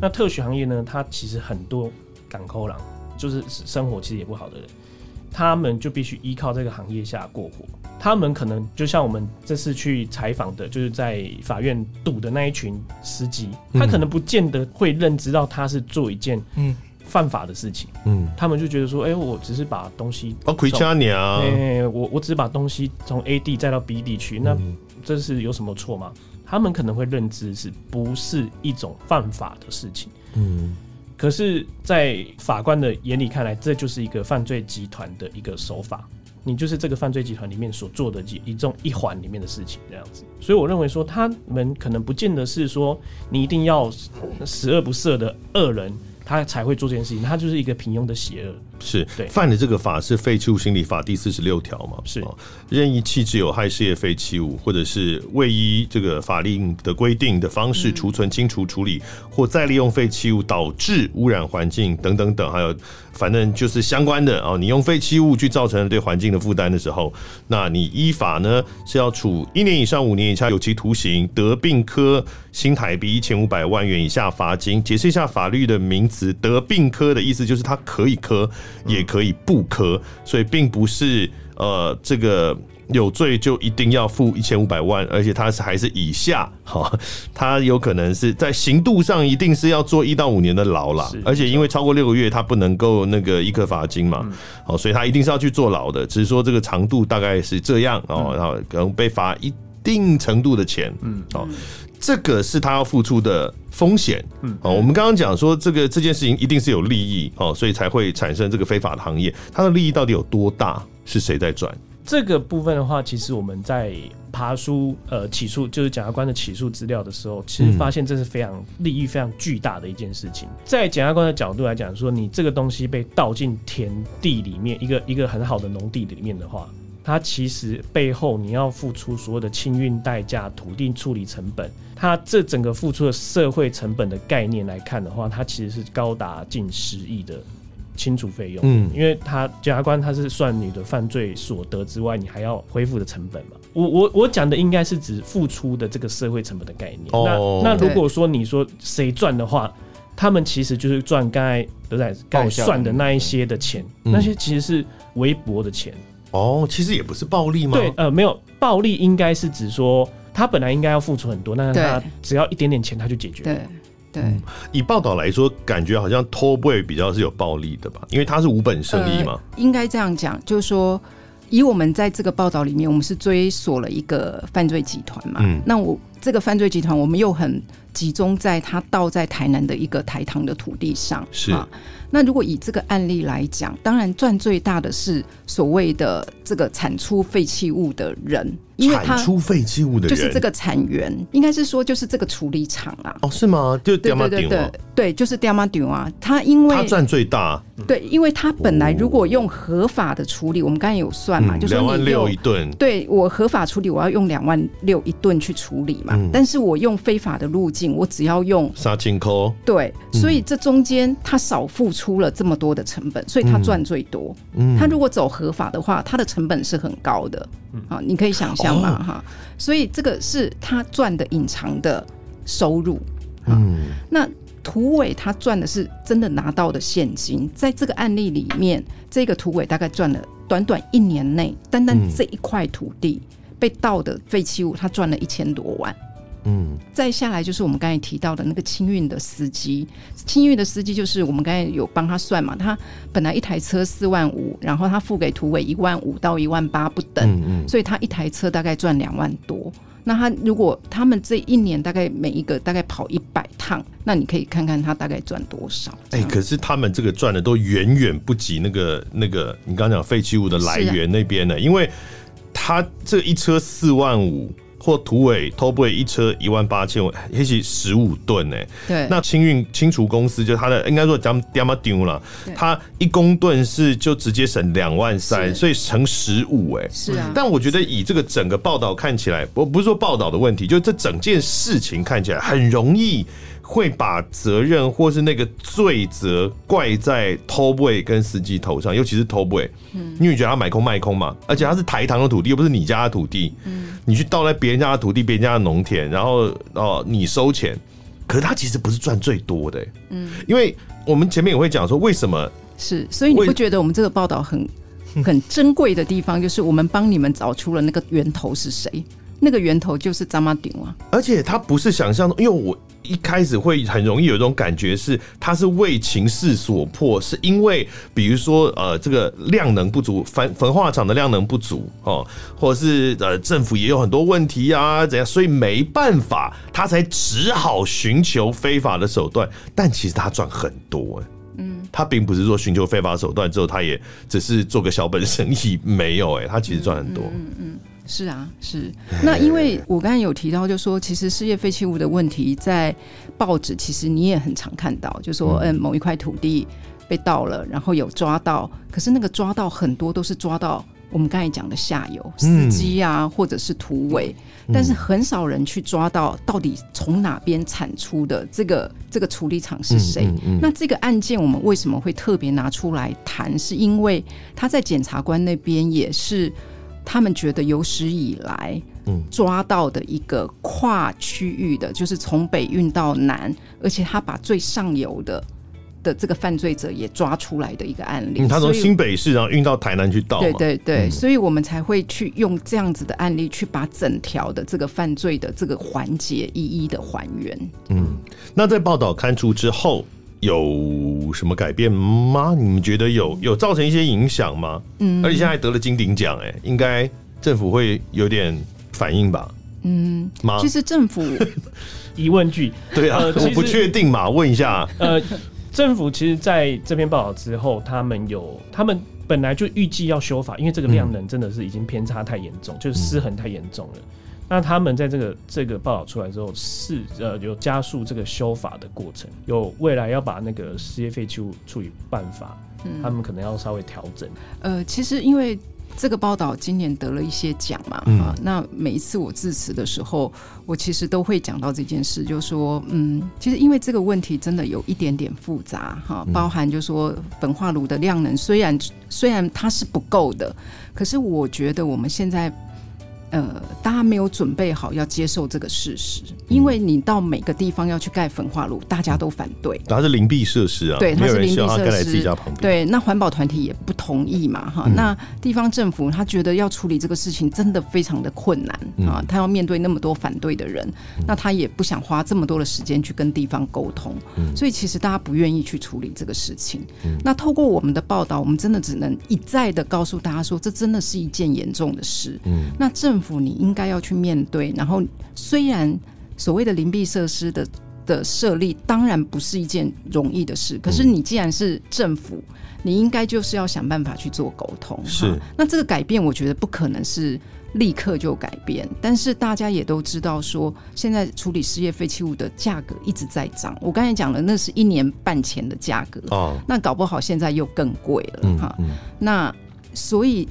那特许行业呢？它其实很多港口狼，就是生活其实也不好的人，他们就必须依靠这个行业下过活。他们可能就像我们这次去采访的，就是在法院堵的那一群司机，他可能不见得会认知到他是做一件嗯犯法的事情。嗯，他们就觉得说，哎、欸，我只是把东西哦，回家你啊，哎，我我只是把东西从 A 地再到 B 地去，那这是有什么错吗？他们可能会认知是不是一种犯法的事情？嗯，可是，在法官的眼里看来，这就是一个犯罪集团的一个手法。你就是这个犯罪集团里面所做的一种一环里面的事情，这样子。所以，我认为说，他们可能不见得是说你一定要十恶不赦的恶人。他才会做这件事情，他就是一个平庸的邪恶。是对犯的这个法是《废弃物清理法》第四十六条嘛？是任意弃置有害事业废弃物，或者是未依这个法令的规定的方式储存、清除、处理或再利用废弃物，导致污染环境等等等，还有反正就是相关的哦。你用废弃物去造成对环境的负担的时候，那你依法呢是要处一年以上五年以下有期徒刑，得并科新台币一千五百万元以下罚金。解释一下法律的名词，得病科的意思就是它可以科，也可以不科，所以并不是呃这个有罪就一定要付一千五百万，而且他是还是以下，哈，他有可能是在刑度上一定是要做一到五年的牢啦，而且因为超过六个月，他不能够那个一颗罚金嘛，好，所以他一定是要去坐牢的，只是说这个长度大概是这样哦，然后可能被罚一定程度的钱，嗯，好。这个是他要付出的风险，嗯，哦，我们刚刚讲说这个这件事情一定是有利益哦，所以才会产生这个非法的行业。它的利益到底有多大？是谁在赚？这个部分的话，其实我们在爬书呃起诉，就是检察官的起诉资料的时候，其实发现这是非常利益非常巨大的一件事情。在检察官的角度来讲，说你这个东西被倒进田地里面，一个一个很好的农地里面的话。它其实背后你要付出所有的清运代价、土地处理成本，它这整个付出的社会成本的概念来看的话，它其实是高达近十亿的清除费用。嗯，因为他检察官他是算你的犯罪所得之外，你还要恢复的成本嘛。我我我讲的应该是指付出的这个社会成本的概念。哦，那那如果说你说谁赚的话，他们其实就是赚刚才德仔刚才算的那一些的钱，那些其实是微薄的钱。哦，其实也不是暴力吗？对，呃，没有暴力，应该是指说他本来应该要付出很多，但是他只要一点点钱他就解决。对对、嗯，以报道来说，感觉好像偷背比较是有暴力的吧？因为他是无本生意嘛。呃、应该这样讲，就是说，以我们在这个报道里面，我们是追索了一个犯罪集团嘛。嗯，那我这个犯罪集团，我们又很集中在他倒在台南的一个台糖的土地上，是啊。那如果以这个案例来讲，当然赚最大的是所谓的这个产出废弃物的人。因为他产出废弃物的人就是这个产源，应该是说就是这个处理厂啊。哦，是吗？就对对对对对，就是刁妈丢啊。他因为他赚最大，对，因为他本来如果用合法的处理，我们刚才有算嘛，就说两万六一吨。对，我合法处理，我要用两万六一吨去处理嘛。但是我用非法的路径，我只要用三千块。对，所以这中间他少付出了这么多的成本，所以他赚最多。嗯，他如果走合法的话，他的成本是很高的。好，你可以想象嘛，哈，所以这个是他赚的隐藏的收入。嗯，那土委他赚的是真的拿到的现金，在这个案例里面，这个土委大概赚了短短一年内，单单这一块土地被盗的废弃物，他赚了一千多万。嗯，再下来就是我们刚才提到的那个清运的司机，清运的司机就是我们刚才有帮他算嘛，他本来一台车四万五，然后他付给土委一万五到一万八不等，嗯嗯，所以他一台车大概赚两万多。那他如果他们这一年大概每一个大概跑一百趟，那你可以看看他大概赚多少。哎、欸，可是他们这个赚的都远远不及那个那个你刚刚讲废弃物的来源那边呢，因为他这一车四万五。或土尾偷不会一车一万八千，也许十五吨呢。对，那清运清除公司就他的应该说咱们丢嘛丢了，他一公吨是就直接省两万三，所以乘十五哎。是啊。但我觉得以这个整个报道看起来，我不是说报道的问题，就这整件事情看起来很容易。会把责任或是那个罪责怪在 Tollboy 跟司机头上，尤其是 Tollboy，嗯，因为你觉得他买空卖空嘛，而且他是台糖的土地，又不是你家的土地，嗯，你去盗来别人家的土地，别人家的农田，然后哦你收钱，可是他其实不是赚最多的，嗯，因为我们前面也会讲说为什么是，所以你不觉得我们这个报道很很珍贵的地方，就是我们帮你们找出了那个源头是谁，那个源头就是扎马顶啊，而且他不是想象中，因为我。一开始会很容易有一种感觉是，他是为情势所迫，是因为比如说呃这个量能不足，焚焚化厂的量能不足哦，或者是呃政府也有很多问题啊怎样，所以没办法，他才只好寻求非法的手段。但其实他赚很多，嗯，他并不是说寻求非法手段之后，他也只是做个小本生意，没有哎，他其实赚很多，嗯嗯。是啊，是。那因为我刚才有提到，就说其实事业废弃物的问题，在报纸其实你也很常看到，就说嗯，某一块土地被盗了，然后有抓到，可是那个抓到很多都是抓到我们刚才讲的下游司机啊，或者是土匪，但是很少人去抓到到底从哪边产出的这个这个处理厂是谁。那这个案件我们为什么会特别拿出来谈？是因为他在检察官那边也是。他们觉得有史以来，嗯，抓到的一个跨区域的，就是从北运到南，而且他把最上游的的这个犯罪者也抓出来的一个案例。嗯，他从新北市然后运到台南去倒。对对对，所以我们才会去用这样子的案例去把整条的这个犯罪的这个环节一一的还原。嗯，那在报道刊出之后。有什么改变吗？你们觉得有有造成一些影响吗？嗯，而且现在还得了金鼎奖，哎，应该政府会有点反应吧？嗯，吗？其实政府 疑问句，对啊，呃、我不确定嘛，问一下。呃，政府其实在这篇报道之后，他们有，他们本来就预计要修法，因为这个量能真的是已经偏差太严重，嗯、就是失衡太严重了。那他们在这个这个报道出来之后，是呃有加速这个修法的过程，有未来要把那个事业废弃物处理办法，嗯，他们可能要稍微调整。呃，其实因为这个报道今年得了一些奖嘛，嗯，啊，那每一次我致辞的时候，我其实都会讲到这件事，就是说，嗯，其实因为这个问题真的有一点点复杂哈，包含就是说焚化炉的量能虽然虽然它是不够的，可是我觉得我们现在。呃，大家没有准备好要接受这个事实，因为你到每个地方要去盖焚化炉，大家都反对。它是灵璧设施啊，对，它是灵璧设施。对，那环保团体也不同意嘛，哈、嗯。那地方政府他觉得要处理这个事情真的非常的困难啊，他要面对那么多反对的人，那他也不想花这么多的时间去跟地方沟通，所以其实大家不愿意去处理这个事情。那透过我们的报道，我们真的只能一再的告诉大家说，这真的是一件严重的事。嗯，那政政府，你应该要去面对。然后，虽然所谓的灵璧设施的的设立，当然不是一件容易的事。可是，你既然是政府，你应该就是要想办法去做沟通。是，那这个改变，我觉得不可能是立刻就改变。但是，大家也都知道，说现在处理事业废弃物的价格一直在涨。我刚才讲了，那是一年半前的价格哦，那搞不好现在又更贵了哈、嗯嗯。那所以。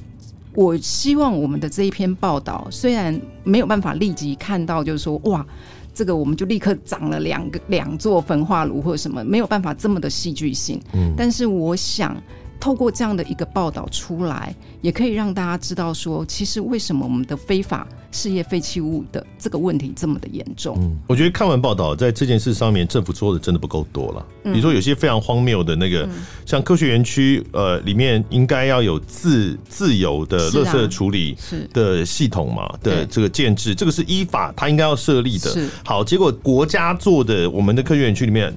我希望我们的这一篇报道虽然没有办法立即看到，就是说哇，这个我们就立刻涨了两个两座焚化炉或者什么，没有办法这么的戏剧性。嗯，但是我想透过这样的一个报道出来，也可以让大家知道说，其实为什么我们的非法事业废弃物的这个问题这么的严重。嗯，我觉得看完报道，在这件事上面，政府做的真的不够多了。比如说，有些非常荒谬的那个，像科学园区，呃，里面应该要有自自由的垃圾处理的系统嘛的这个建制，这个是依法它应该要设立的。好，结果国家做的，我们的科学园区里面。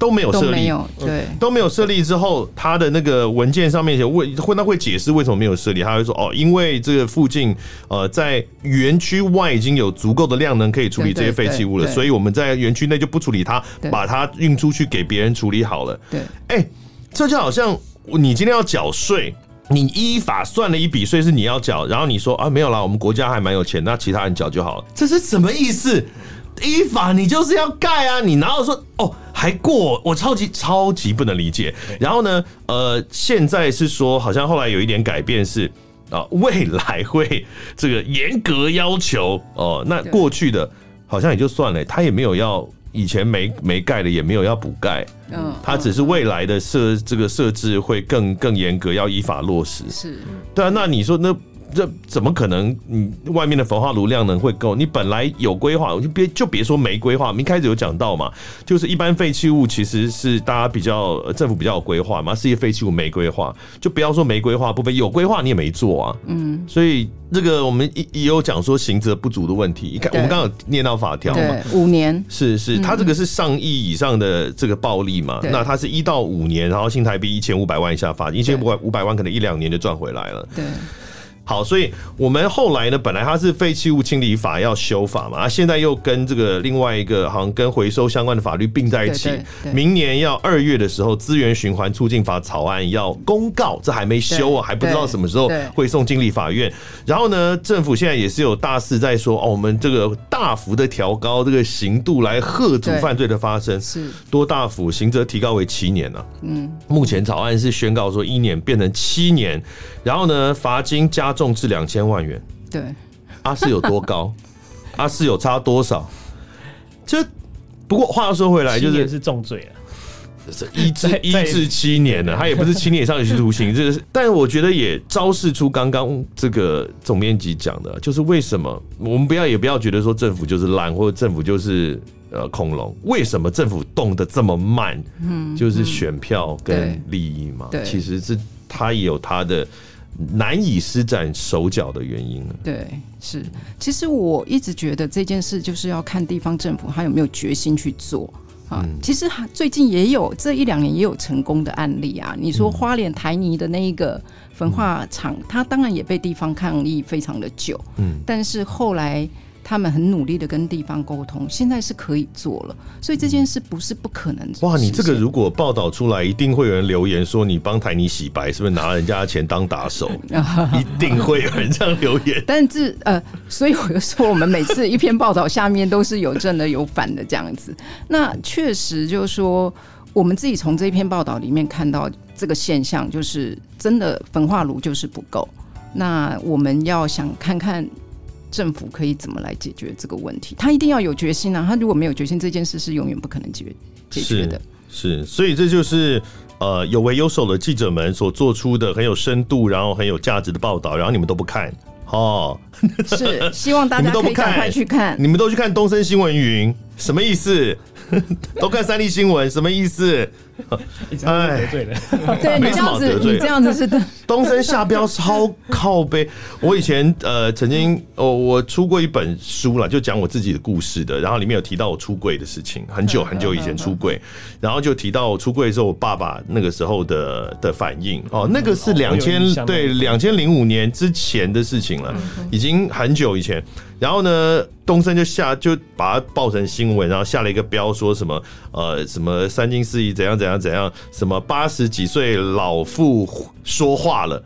都没有设立，对，都没有设立之后，他的那个文件上面写为会，他会解释为什么没有设立，他会说哦，因为这个附近呃在园区外已经有足够的量能可以处理这些废弃物了，所以我们在园区内就不处理它，把它运出去给别人处理好了。对，哎，这就好像你今天要缴税，你依法算了一笔税是你要缴，然后你说啊没有啦，我们国家还蛮有钱，那其他人缴就好了，这是什么意思？依法你就是要盖啊，你哪有说哦还过？我超级超级不能理解。然后呢，呃，现在是说好像后来有一点改变是啊，未来会这个严格要求哦。那过去的好像也就算了，他也没有要以前没没盖的也没有要补盖，嗯，他只是未来的设这个设置会更更严格，要依法落实。是，对啊，那你说那？这怎么可能？你外面的焚化炉量能会够？你本来有规划，我就别就别说没规划。我们一开始有讲到嘛，就是一般废弃物其实是大家比较政府比较有规划嘛，事业废弃物没规划，就不要说没规划部分，有规划你也没做啊。嗯，所以这个我们也也有讲说刑责不足的问题。你看，我们刚刚有念到法条嘛，五年是是，他这个是上亿以上的这个暴利嘛，那他是一到五年，然后新台币一千五百万以下罚，一千五百五百万可能一两年就赚回来了。对。好，所以我们后来呢，本来它是废弃物清理法要修法嘛，啊，现在又跟这个另外一个好像跟回收相关的法律并在一起。明年要二月的时候，资源循环促进法草案要公告，这还没修啊，还不知道什么时候会送经理法院。然后呢，政府现在也是有大肆在说，哦，我们这个大幅的调高这个刑度来吓阻犯罪的发生，是多大幅？刑责提高为七年呢？嗯，目前草案是宣告说一年变成七年，然后呢，罚金加。重至两千万元，对，阿四有多高？阿四有差多少？就不过话说回来，就是是重罪了，一至一至七年呢，他也不是七年以上有期徒刑，这是。但我觉得也昭示出刚刚这个总编辑讲的，就是为什么我们不要也不要觉得说政府就是烂，或者政府就是呃恐龙？为什么政府动得这么慢？嗯，就是选票跟利益嘛。对，其实是他也有他的。难以施展手脚的原因呢？对，是。其实我一直觉得这件事就是要看地方政府他有没有决心去做啊。其实最近也有这一两年也有成功的案例啊。你说花莲台泥的那一个焚化厂，它当然也被地方抗议非常的久，嗯，但是后来。他们很努力的跟地方沟通，现在是可以做了，所以这件事不是不可能。哇，你这个如果报道出来，一定会有人留言说你帮台泥洗白，是不是拿人家的钱当打手？一定会有人这样留言。但是呃，所以我就说，我们每次一篇报道下面都是有正的有反的这样子。那确实就是说，我们自己从这篇报道里面看到这个现象，就是真的焚化炉就是不够。那我们要想看看。政府可以怎么来解决这个问题？他一定要有决心啊！他如果没有决心，这件事是永远不可能解决解决的。是，是，所以这就是呃有为有守的记者们所做出的很有深度，然后很有价值的报道，然后你们都不看哦。是，希望大家可以赶快去看，你们都去看东森新闻云，什么意思？都看三立新闻，什么意思？哎，得罪了，对，没什么好得罪，这样子是的。东升下标超靠背。我以前呃曾经哦，我出过一本书了，就讲我自己的故事的。然后里面有提到我出柜的事情，很久很久以前出柜，然后就提到我出柜的时候，我爸爸那个时候的的反应。哦，那个是两千对两千零五年之前的事情了，已经很久以前。然后呢，东森就下就把它报成新闻，然后下了一个标，说什么呃什么三金四亿怎样怎样怎样，什么八十几岁老妇说话了，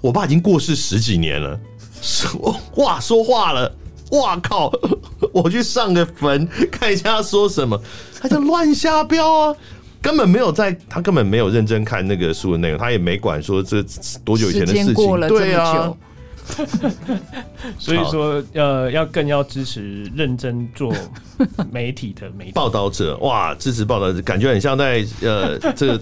我爸已经过世十几年了，说哇说话了，哇靠！我去上个坟看一下他说什么，他就乱瞎标啊，根本没有在，他根本没有认真看那个书的内容，他也没管说这多久以前的事情，对啊。所以说，呃，要更要支持认真做媒体的媒体报道者，哇，支持报道者，感觉很像在呃，这个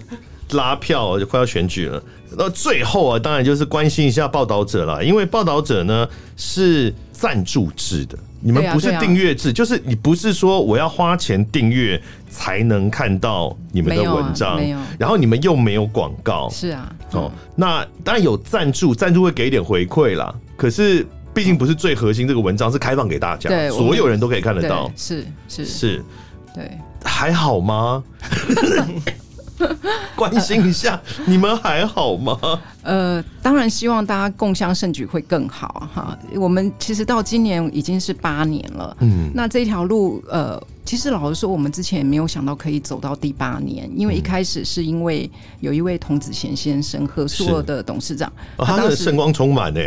拉票，就快要选举了。那最后啊，当然就是关心一下报道者了，因为报道者呢是赞助制的，你们不是订阅制，就是你不是说我要花钱订阅才能看到你们的文章，没有，然后你们又没有广告，是啊，哦，那当然有赞助，赞助会给一点回馈啦，可是毕竟不是最核心，这个文章是开放给大家，所有人都可以看得到，是是。是，对，还好吗？关心一下，你们还好吗？呃，当然希望大家共襄盛举会更好哈。我们其实到今年已经是八年了，嗯，那这条路呃。其实老实说，我们之前也没有想到可以走到第八年，因为一开始是因为有一位童子贤先生，和硕儿的董事长，哦、他的圣光充满呢，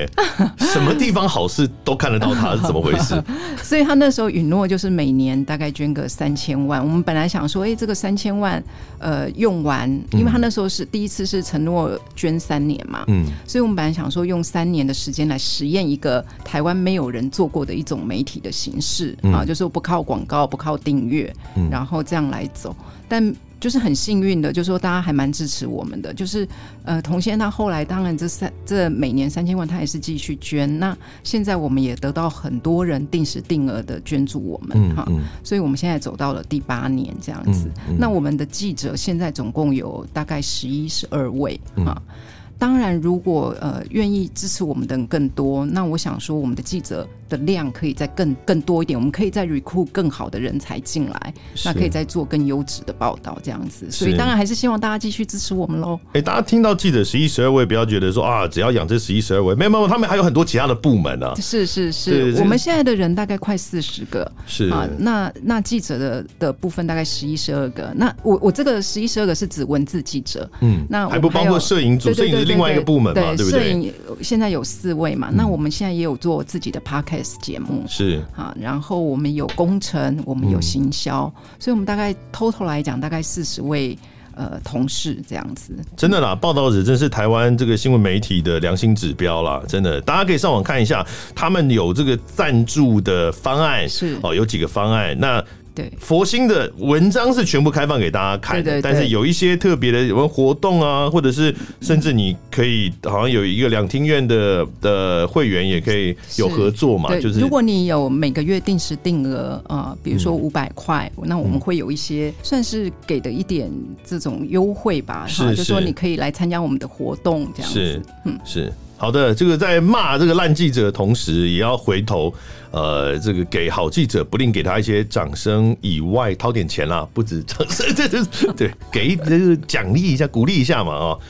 什么地方好事都看得到他，是怎么回事？所以他那时候允诺就是每年大概捐个三千万。我们本来想说，哎、欸，这个三千万呃用完，因为他那时候是第一次是承诺捐三年嘛，嗯，所以我们本来想说用三年的时间来实验一个台湾没有人做过的一种媒体的形式、嗯、啊，就是不靠广告，不靠。订阅，然后这样来走，但就是很幸运的，就是说大家还蛮支持我们的。就是呃，童先他后来当然这三这每年三千万，他也是继续捐。那现在我们也得到很多人定时定额的捐助我们哈、嗯嗯，所以我们现在走到了第八年这样子。嗯嗯、那我们的记者现在总共有大概十一十二位哈。嗯当然，如果呃愿意支持我们的人更多，那我想说，我们的记者的量可以再更更多一点，我们可以再 recruit 更好的人才进来，那可以再做更优质的报道这样子。所以当然还是希望大家继续支持我们喽。哎，大家听到记者十一十二位，不要觉得说啊，只要养这十一十二位，没有没有，他们还有很多其他的部门啊。是是是，我们现在的人大概快四十个，是啊，那那记者的的部分大概十一十二个。那我我这个十一十二个是指文字记者，嗯，那还，还不包括摄影组，摄影。另外一个部门嘛，对，对不对？摄影现在有四位嘛，嗯，那我们现在也有做自己的 podcast 节目，是啊，然后我们有工程，我们有行销，嗯，所以我们大概 total 来讲，大概四十位呃同事这样子。真的啦，报道者真是台湾这个新闻媒体的良心指标啦，真的，大家可以上网看一下，他们有这个赞助的方案，是哦，有几个方案，那。对，佛心的文章是全部开放给大家看的，对对对，但是有一些特别的有没有活动啊，或者是甚至你可以好像有一个两厅院的的会员也可以有合作嘛，就是如果你有每个月定时定额啊，比如说五百块，那我们会有一些算是给的一点这种优惠吧，哈，就是说你可以来参加我们的活动这样子，是，嗯，是。好的，这个在骂这个烂记者的同时，也要回头，呃，这个给好记者不吝给他一些掌声以外，掏点钱啦，不止掌声，这这对，给这个奖励一下，鼓励一下嘛，哦。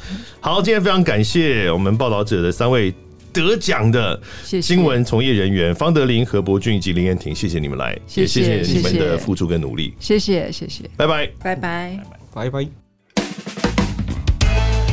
好，今天非常感谢我们报道者的三位得奖的新闻从业人员方德林、何伯俊以及林彦廷，谢谢你们来，也谢谢你们的付出跟努力，谢谢谢谢，拜拜拜拜拜拜，